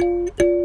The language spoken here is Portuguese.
Música